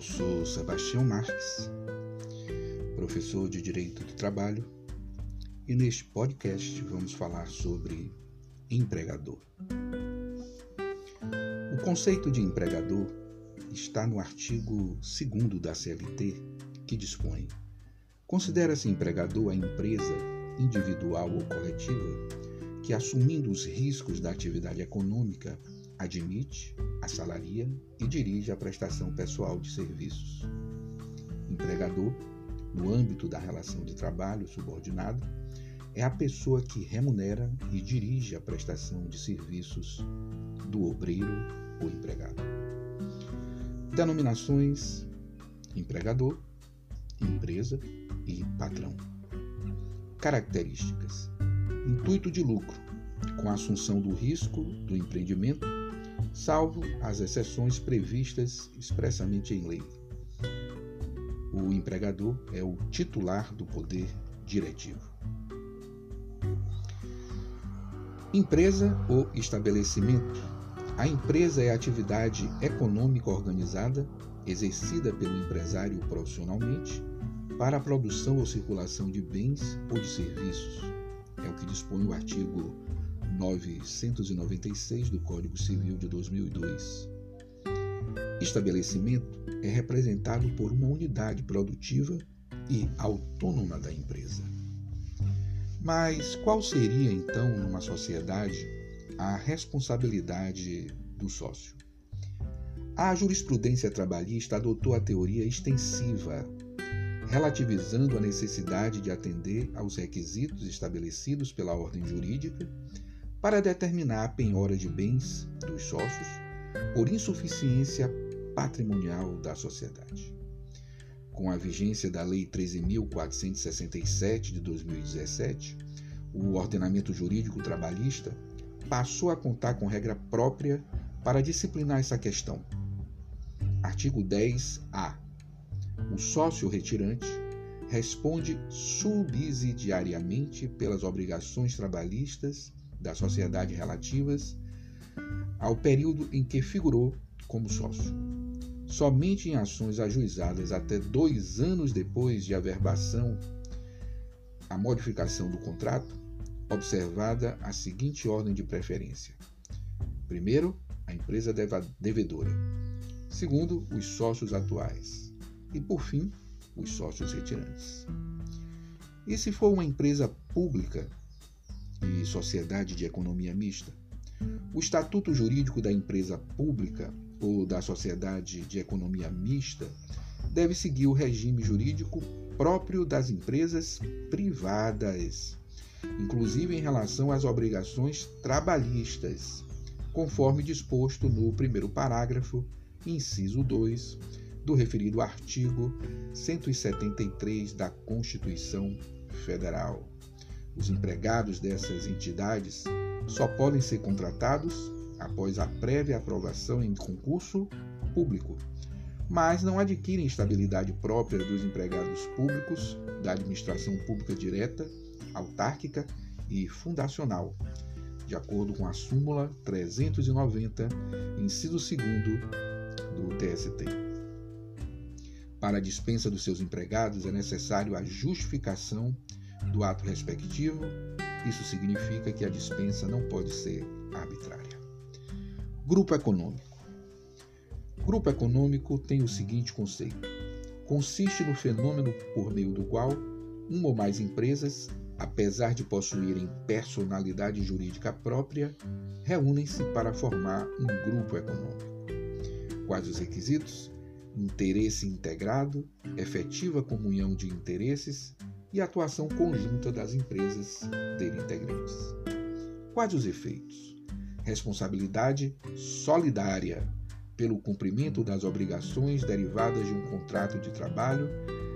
Eu sou Sebastião Marques, professor de Direito do Trabalho, e neste podcast vamos falar sobre empregador. O conceito de empregador está no artigo 2 da CLT, que dispõe: considera-se empregador a empresa individual ou coletiva que, assumindo os riscos da atividade econômica, admite, assalaria e dirige a prestação pessoal de serviços. Empregador, no âmbito da relação de trabalho subordinado, é a pessoa que remunera e dirige a prestação de serviços do obreiro ou empregado. Denominações: empregador, empresa e patrão. Características: intuito de lucro, com a assunção do risco do empreendimento salvo as exceções previstas expressamente em lei. O empregador é o titular do poder diretivo. Empresa ou estabelecimento. A empresa é a atividade econômica organizada exercida pelo empresário profissionalmente para a produção ou circulação de bens ou de serviços. É o que dispõe o artigo 996 do Código Civil de 2002. Estabelecimento é representado por uma unidade produtiva e autônoma da empresa. Mas qual seria então, numa sociedade, a responsabilidade do sócio? A jurisprudência trabalhista adotou a teoria extensiva, relativizando a necessidade de atender aos requisitos estabelecidos pela ordem jurídica para determinar a penhora de bens dos sócios por insuficiência patrimonial da sociedade. Com a vigência da Lei 13.467 de 2017, o ordenamento jurídico trabalhista passou a contar com regra própria para disciplinar essa questão. Artigo 10-A. O sócio retirante responde subsidiariamente pelas obrigações trabalhistas da sociedade relativas ao período em que figurou como sócio. Somente em ações ajuizadas até dois anos depois de averbação a modificação do contrato, observada a seguinte ordem de preferência: primeiro, a empresa devedora, segundo, os sócios atuais e, por fim, os sócios retirantes. E se for uma empresa pública e Sociedade de Economia Mista. O estatuto jurídico da empresa pública ou da sociedade de economia mista deve seguir o regime jurídico próprio das empresas privadas, inclusive em relação às obrigações trabalhistas, conforme disposto no primeiro parágrafo, inciso 2, do referido artigo 173 da Constituição Federal. Os empregados dessas entidades só podem ser contratados após a prévia aprovação em concurso público, mas não adquirem estabilidade própria dos empregados públicos da administração pública direta, autárquica e fundacional, de acordo com a súmula 390, inciso 2 do TST. Para a dispensa dos seus empregados é necessário a justificação do ato respectivo, isso significa que a dispensa não pode ser arbitrária. Grupo econômico. Grupo econômico tem o seguinte conceito: consiste no fenômeno por meio do qual uma ou mais empresas, apesar de possuírem personalidade jurídica própria, reúnem-se para formar um grupo econômico. Quais os requisitos? Interesse integrado, efetiva comunhão de interesses, e atuação conjunta das empresas dele integrantes. Quais os efeitos? Responsabilidade solidária pelo cumprimento das obrigações derivadas de um contrato de trabalho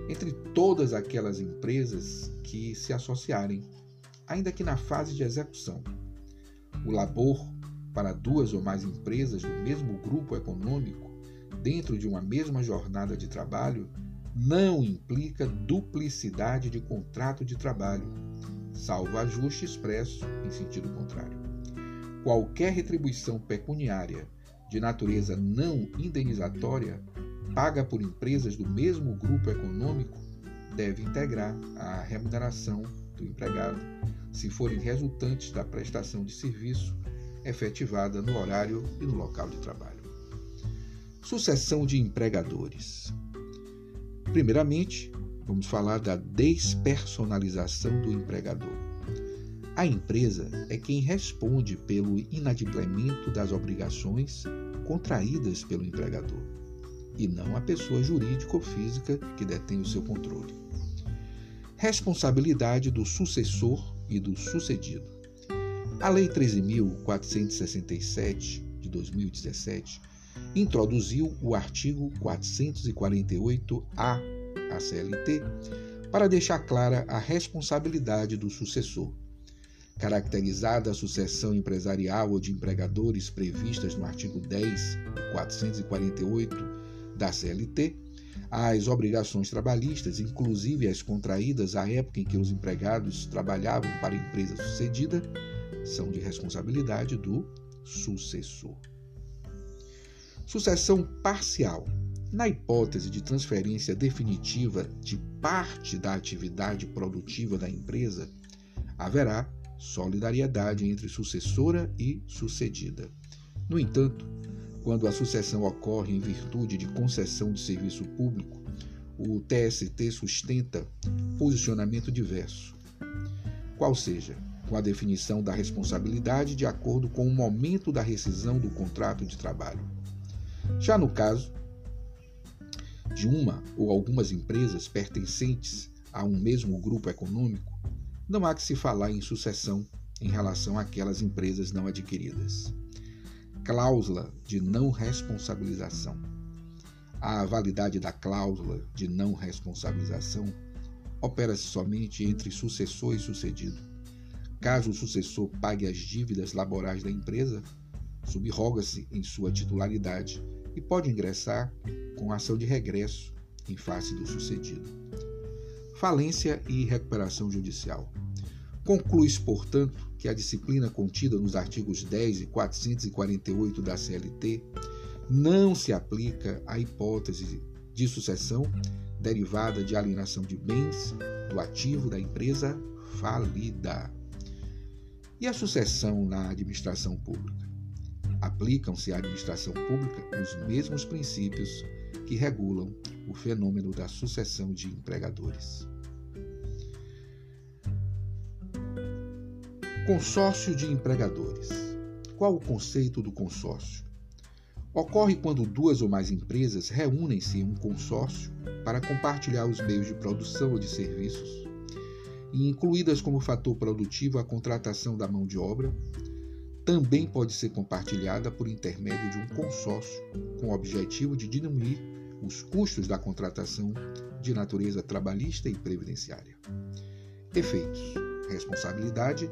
entre todas aquelas empresas que se associarem, ainda que na fase de execução. O labor para duas ou mais empresas do mesmo grupo econômico dentro de uma mesma jornada de trabalho não implica duplicidade de contrato de trabalho, salvo ajuste expresso em sentido contrário. Qualquer retribuição pecuniária de natureza não indenizatória paga por empresas do mesmo grupo econômico deve integrar a remuneração do empregado se forem resultantes da prestação de serviço efetivada no horário e no local de trabalho. Sucessão de empregadores. Primeiramente, vamos falar da despersonalização do empregador. A empresa é quem responde pelo inadimplemento das obrigações contraídas pelo empregador, e não a pessoa jurídica ou física que detém o seu controle. Responsabilidade do sucessor e do sucedido. A Lei 13.467 de 2017 introduziu o artigo 448-A a CLT para deixar clara a responsabilidade do sucessor. Caracterizada a sucessão empresarial ou de empregadores previstas no artigo 10 e 448 da CLT, as obrigações trabalhistas, inclusive as contraídas à época em que os empregados trabalhavam para a empresa sucedida, são de responsabilidade do sucessor. Sucessão parcial. Na hipótese de transferência definitiva de parte da atividade produtiva da empresa, haverá solidariedade entre sucessora e sucedida. No entanto, quando a sucessão ocorre em virtude de concessão de serviço público, o TST sustenta posicionamento diverso, qual seja, com a definição da responsabilidade de acordo com o momento da rescisão do contrato de trabalho. Já no caso de uma ou algumas empresas pertencentes a um mesmo grupo econômico, não há que se falar em sucessão em relação àquelas empresas não adquiridas. Cláusula de não responsabilização. A validade da cláusula de não responsabilização opera-se somente entre sucessor e sucedido. Caso o sucessor pague as dívidas laborais da empresa, subroga-se em sua titularidade e pode ingressar com ação de regresso em face do sucedido. Falência e recuperação judicial. Conclui-se, portanto, que a disciplina contida nos artigos 10 e 448 da CLT não se aplica à hipótese de sucessão derivada de alienação de bens do ativo da empresa falida. E a sucessão na administração pública? Aplicam-se à administração pública os mesmos princípios que regulam o fenômeno da sucessão de empregadores. Consórcio de empregadores. Qual o conceito do consórcio? Ocorre quando duas ou mais empresas reúnem-se em um consórcio para compartilhar os meios de produção ou de serviços, e incluídas como fator produtivo a contratação da mão de obra, também pode ser compartilhada por intermédio de um consórcio, com o objetivo de diminuir os custos da contratação de natureza trabalhista e previdenciária. Efeitos: responsabilidade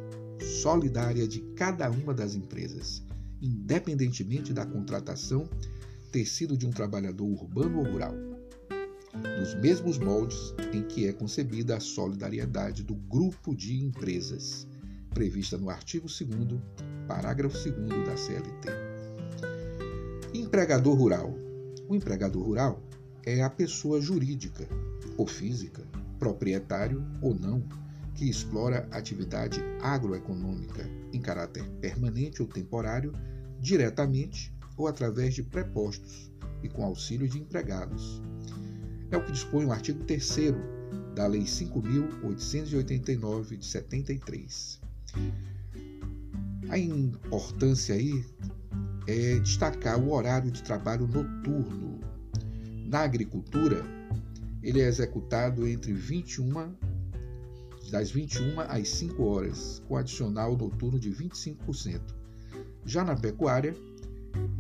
solidária de cada uma das empresas, independentemente da contratação ter sido de um trabalhador urbano ou rural, nos mesmos moldes em que é concebida a solidariedade do grupo de empresas prevista no artigo 2 parágrafo 2 da CLT. Empregador rural. O empregador rural é a pessoa jurídica ou física, proprietário ou não, que explora atividade agroeconômica em caráter permanente ou temporário, diretamente ou através de prepostos e com auxílio de empregados. É o que dispõe o artigo 3 da Lei 5.889 de 73. A importância aí é destacar o horário de trabalho noturno. Na agricultura, ele é executado entre 21 das 21 às 5 horas, com adicional noturno de 25%. Já na pecuária,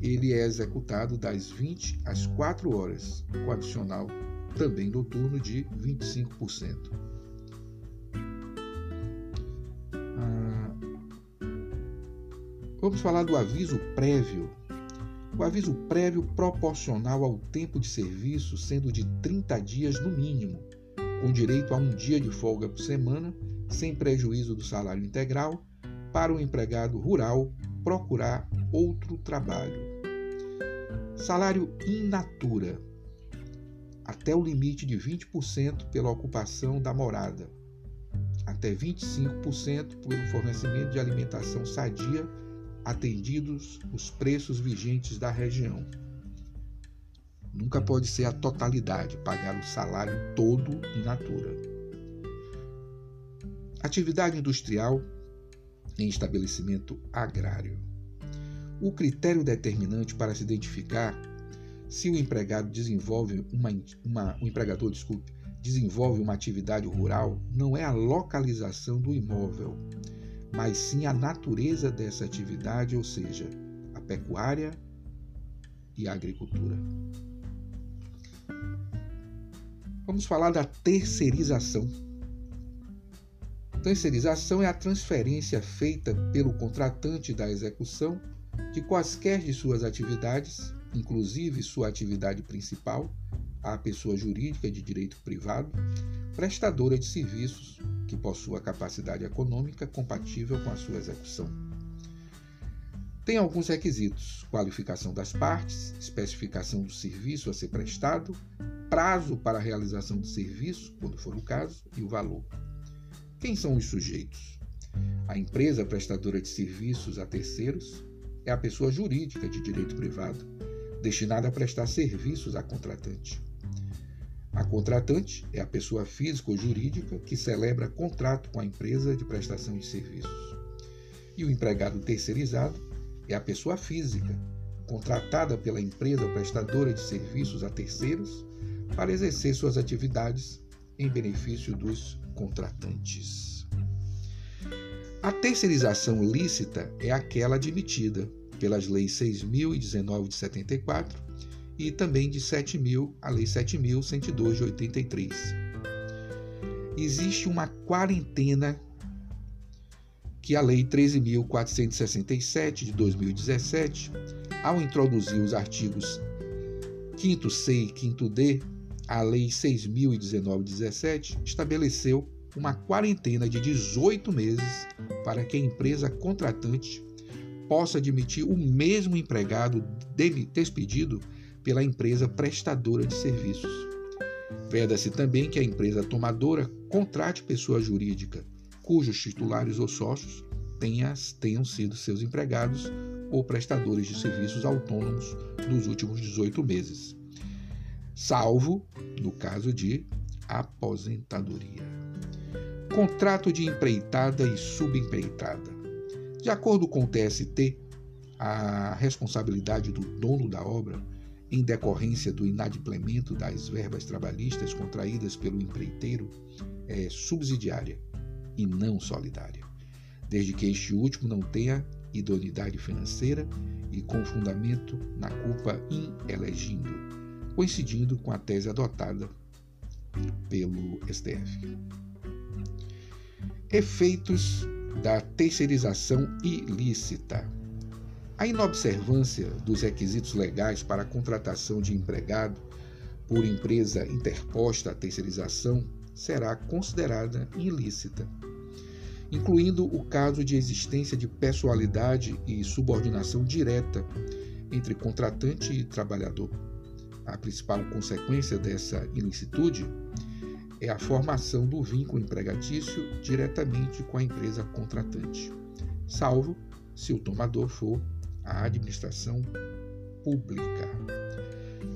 ele é executado das 20 às 4 horas, com adicional também noturno de 25%. Vamos falar do aviso prévio. O aviso prévio proporcional ao tempo de serviço sendo de 30 dias no mínimo, com direito a um dia de folga por semana, sem prejuízo do salário integral, para o empregado rural procurar outro trabalho. Salário in natura. até o limite de 20% pela ocupação da morada, até 25% pelo fornecimento de alimentação sadia, atendidos os preços vigentes da região. Nunca pode ser a totalidade, pagar o salário todo in natura. Atividade industrial em estabelecimento agrário. O critério determinante para se identificar se o empregado desenvolve uma, uma o empregador, desculpe, desenvolve uma atividade rural, não é a localização do imóvel, mas sim a natureza dessa atividade, ou seja, a pecuária e a agricultura. Vamos falar da terceirização. Terceirização é a transferência feita pelo contratante da execução de quaisquer de suas atividades inclusive sua atividade principal, à pessoa jurídica de direito privado, prestadora de serviços que possua capacidade econômica compatível com a sua execução. Tem alguns requisitos: qualificação das partes, especificação do serviço a ser prestado, prazo para a realização do serviço, quando for o caso, e o valor. Quem são os sujeitos? A empresa prestadora de serviços a terceiros é a pessoa jurídica de direito privado destinada a prestar serviços à contratante. A contratante é a pessoa física ou jurídica que celebra contrato com a empresa de prestação de serviços. E o empregado terceirizado é a pessoa física contratada pela empresa prestadora de serviços a terceiros para exercer suas atividades em benefício dos contratantes. A terceirização lícita é aquela admitida pelas leis 6.019 de 74 e também de 7.000, a lei 7.102 de 83. Existe uma quarentena que a lei 13.467 de 2017, ao introduzir os artigos 5 C e 5 D, a lei 6.019 de 17 estabeleceu uma quarentena de 18 meses para que a empresa contratante possa admitir o mesmo empregado despedido pela empresa prestadora de serviços. Veda-se também que a empresa tomadora contrate pessoa jurídica cujos titulares ou sócios tenham sido seus empregados ou prestadores de serviços autônomos nos últimos 18 meses, salvo no caso de aposentadoria. Contrato de empreitada e subempreitada. De acordo com o TST, a responsabilidade do dono da obra, em decorrência do inadimplemento das verbas trabalhistas contraídas pelo empreiteiro, é subsidiária e não solidária, desde que este último não tenha idoneidade financeira e com fundamento na culpa inelegindo, coincidindo com a tese adotada pelo STF. Efeitos da terceirização ilícita. A inobservância dos requisitos legais para a contratação de empregado por empresa interposta à terceirização será considerada ilícita, incluindo o caso de existência de pessoalidade e subordinação direta entre contratante e trabalhador. A principal consequência dessa ilicitude é a formação do vínculo empregatício diretamente com a empresa contratante, salvo se o tomador for a administração pública.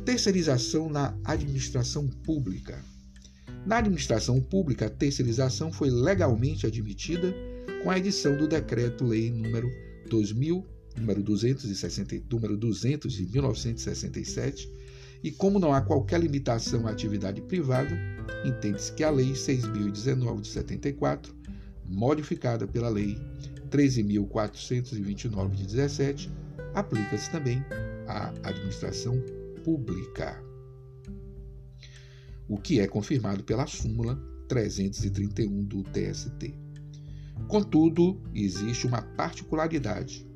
Terceirização na administração pública. Na administração pública, a terceirização foi legalmente admitida com a edição do Decreto-Lei número 2000, número 260, número 200 de 1967, e como não há qualquer limitação à atividade privada, entende-se que a Lei 6.019 de 74, modificada pela Lei 13.429 de 17, aplica-se também à administração pública, o que é confirmado pela súmula 331 do TST. Contudo, existe uma particularidade,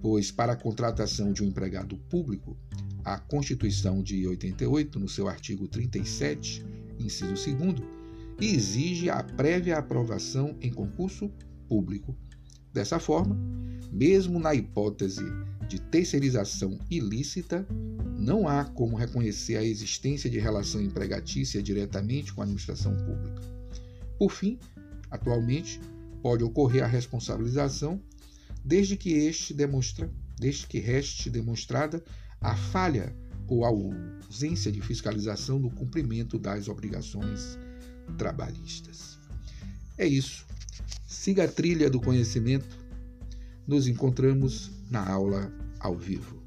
pois para a contratação de um empregado público, a Constituição de 88, no seu artigo 37, inciso 2, exige a prévia aprovação em concurso público Dessa forma, mesmo na hipótese de terceirização ilícita, não há como reconhecer a existência de relação empregatícia diretamente com a administração pública. Por fim, atualmente, pode ocorrer a responsabilização desde que este demonstra, desde que reste demonstrada a falha ou a ausência de fiscalização no cumprimento das obrigações trabalhistas. É isso. Siga a trilha do conhecimento. Nos encontramos na aula ao vivo.